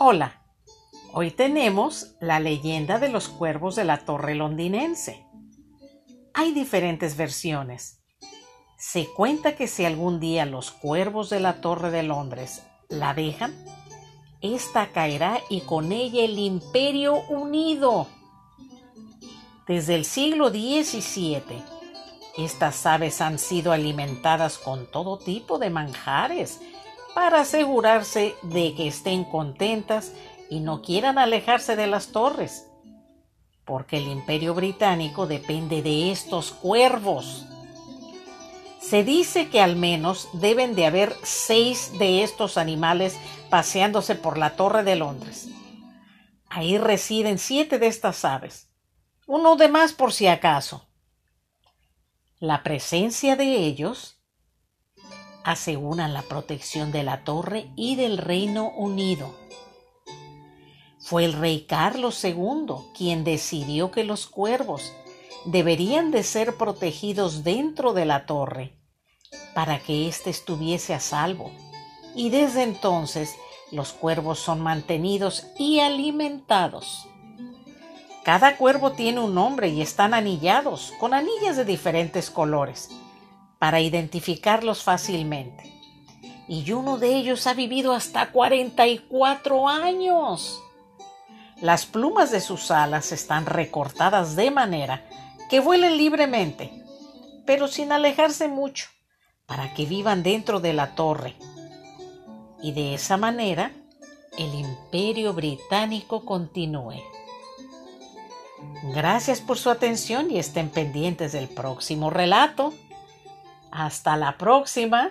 Hola, hoy tenemos la leyenda de los cuervos de la torre londinense. Hay diferentes versiones. Se cuenta que si algún día los cuervos de la torre de Londres la dejan, ésta caerá y con ella el imperio unido. Desde el siglo XVII, estas aves han sido alimentadas con todo tipo de manjares para asegurarse de que estén contentas y no quieran alejarse de las torres, porque el imperio británico depende de estos cuervos. Se dice que al menos deben de haber seis de estos animales paseándose por la Torre de Londres. Ahí residen siete de estas aves, uno de más por si acaso. La presencia de ellos aseguran la protección de la torre y del Reino Unido. Fue el rey Carlos II quien decidió que los cuervos deberían de ser protegidos dentro de la torre para que éste estuviese a salvo. Y desde entonces los cuervos son mantenidos y alimentados. Cada cuervo tiene un nombre y están anillados con anillas de diferentes colores para identificarlos fácilmente. Y uno de ellos ha vivido hasta 44 años. Las plumas de sus alas están recortadas de manera que vuelen libremente, pero sin alejarse mucho, para que vivan dentro de la torre. Y de esa manera el imperio británico continúe. Gracias por su atención y estén pendientes del próximo relato. Hasta la próxima.